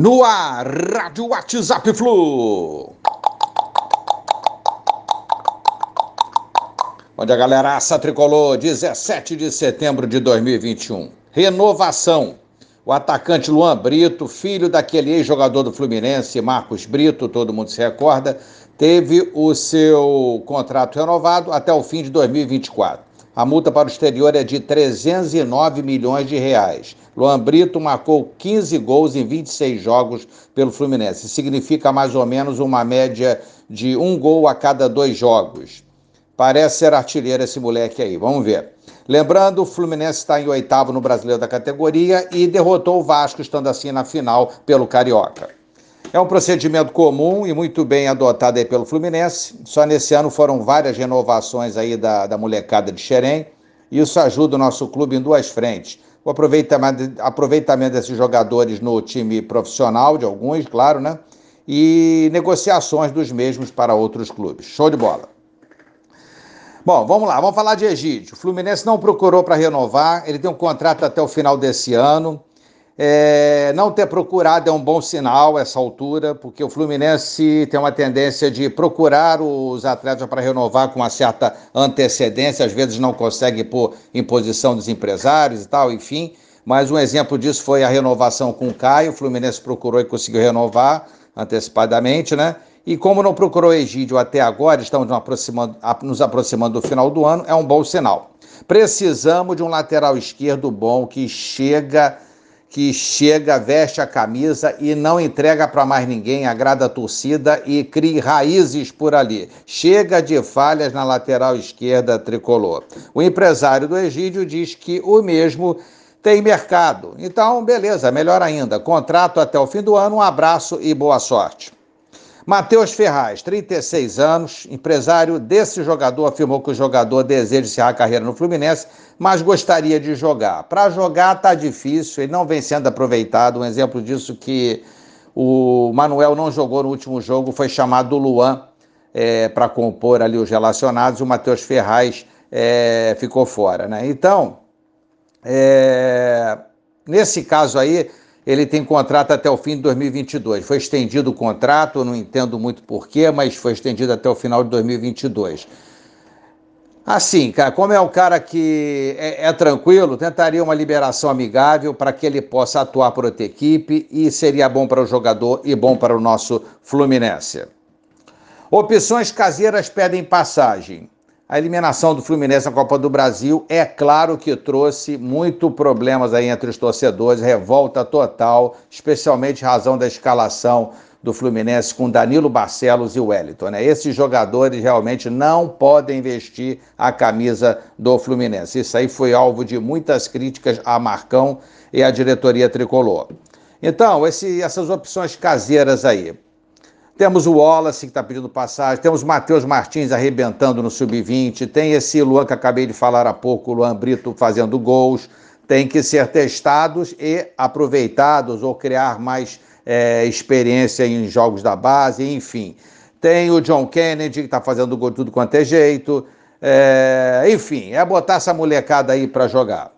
No ar, Rádio WhatsApp Flu. Onde a galera aça tricolor, 17 de setembro de 2021. Renovação. O atacante Luan Brito, filho daquele ex-jogador do Fluminense, Marcos Brito, todo mundo se recorda, teve o seu contrato renovado até o fim de 2024. A multa para o exterior é de 309 milhões de reais. Luan Brito marcou 15 gols em 26 jogos pelo Fluminense. Significa mais ou menos uma média de um gol a cada dois jogos. Parece ser artilheiro esse moleque aí. Vamos ver. Lembrando, o Fluminense está em oitavo no brasileiro da categoria e derrotou o Vasco, estando assim na final pelo Carioca. É um procedimento comum e muito bem adotado aí pelo Fluminense. Só nesse ano foram várias renovações aí da, da molecada de Xerém. Isso ajuda o nosso clube em duas frentes. O aproveitamento, aproveitamento desses jogadores no time profissional, de alguns, claro, né? E negociações dos mesmos para outros clubes. Show de bola. Bom, vamos lá, vamos falar de Egídio. O Fluminense não procurou para renovar, ele tem um contrato até o final desse ano. É, não ter procurado é um bom sinal essa altura, porque o Fluminense tem uma tendência de procurar os atletas para renovar com uma certa antecedência, às vezes não consegue por imposição dos empresários e tal, enfim. Mas um exemplo disso foi a renovação com o Caio. O Fluminense procurou e conseguiu renovar antecipadamente, né? E como não procurou Egídio até agora, estamos nos aproximando, nos aproximando do final do ano, é um bom sinal. Precisamos de um lateral esquerdo bom que chega que chega, veste a camisa e não entrega para mais ninguém, agrada a torcida e cria raízes por ali. Chega de falhas na lateral esquerda tricolor. O empresário do Egídio diz que o mesmo tem mercado. Então, beleza, melhor ainda. Contrato até o fim do ano, um abraço e boa sorte. Matheus Ferraz, 36 anos, empresário desse jogador, afirmou que o jogador deseja encerrar a carreira no Fluminense, mas gostaria de jogar. Para jogar tá difícil, ele não vem sendo aproveitado. Um exemplo disso que o Manuel não jogou no último jogo, foi chamado Luan é, para compor ali os relacionados, e o Matheus Ferraz é, ficou fora. Né? Então, é, nesse caso aí, ele tem contrato até o fim de 2022. Foi estendido o contrato, não entendo muito porquê, mas foi estendido até o final de 2022. Assim, cara, como é um cara que é, é tranquilo, tentaria uma liberação amigável para que ele possa atuar por outra equipe e seria bom para o jogador e bom para o nosso Fluminense. Opções caseiras pedem passagem. A eliminação do Fluminense na Copa do Brasil é claro que trouxe muito problemas aí entre os torcedores, revolta total, especialmente razão da escalação do Fluminense com Danilo Barcelos e Wellington. Né? Esses jogadores realmente não podem vestir a camisa do Fluminense. Isso aí foi alvo de muitas críticas a Marcão e à diretoria tricolor. Então, esse, essas opções caseiras aí. Temos o Wallace, que está pedindo passagem, temos o Matheus Martins arrebentando no sub-20, tem esse Luan que acabei de falar há pouco, o Luan Brito fazendo gols, tem que ser testados e aproveitados ou criar mais é, experiência em jogos da base, enfim. Tem o John Kennedy, que está fazendo gol tudo quanto é jeito. É, enfim, é botar essa molecada aí para jogar.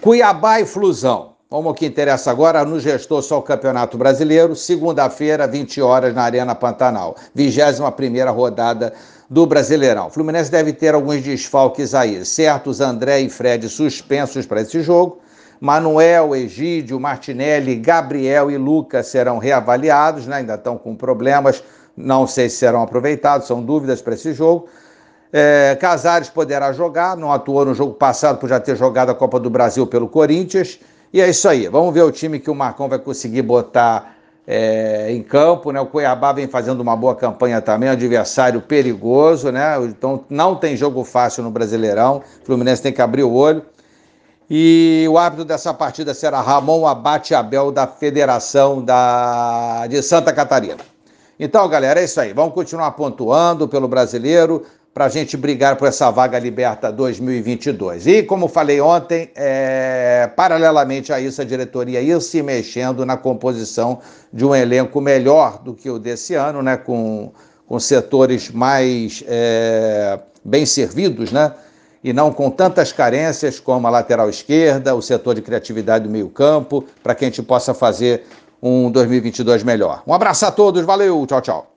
Cuiabá e Flusão. Vamos ao que interessa agora, no gestor só o Campeonato Brasileiro, segunda-feira, 20 horas, na Arena Pantanal. 21 rodada do Brasileirão. O Fluminense deve ter alguns desfalques aí. Certos André e Fred suspensos para esse jogo. Manuel, Egídio, Martinelli, Gabriel e Lucas serão reavaliados, né? ainda estão com problemas, não sei se serão aproveitados, são dúvidas para esse jogo. É, Casares poderá jogar, não atuou no jogo passado por já ter jogado a Copa do Brasil pelo Corinthians. E é isso aí. Vamos ver o time que o Marcão vai conseguir botar é, em campo, né? O Cuiabá vem fazendo uma boa campanha também, um adversário perigoso, né? Então não tem jogo fácil no Brasileirão. O Fluminense tem que abrir o olho. E o árbitro dessa partida será Ramon Abate Abel, da Federação da... de Santa Catarina. Então, galera, é isso aí. Vamos continuar pontuando pelo brasileiro para a gente brigar por essa vaga liberta 2022. E, como falei ontem, é, paralelamente a isso, a diretoria ir se mexendo na composição de um elenco melhor do que o desse ano, né, com, com setores mais é, bem servidos, né, e não com tantas carências como a lateral esquerda, o setor de criatividade do meio-campo, para que a gente possa fazer um 2022 melhor. Um abraço a todos, valeu, tchau, tchau.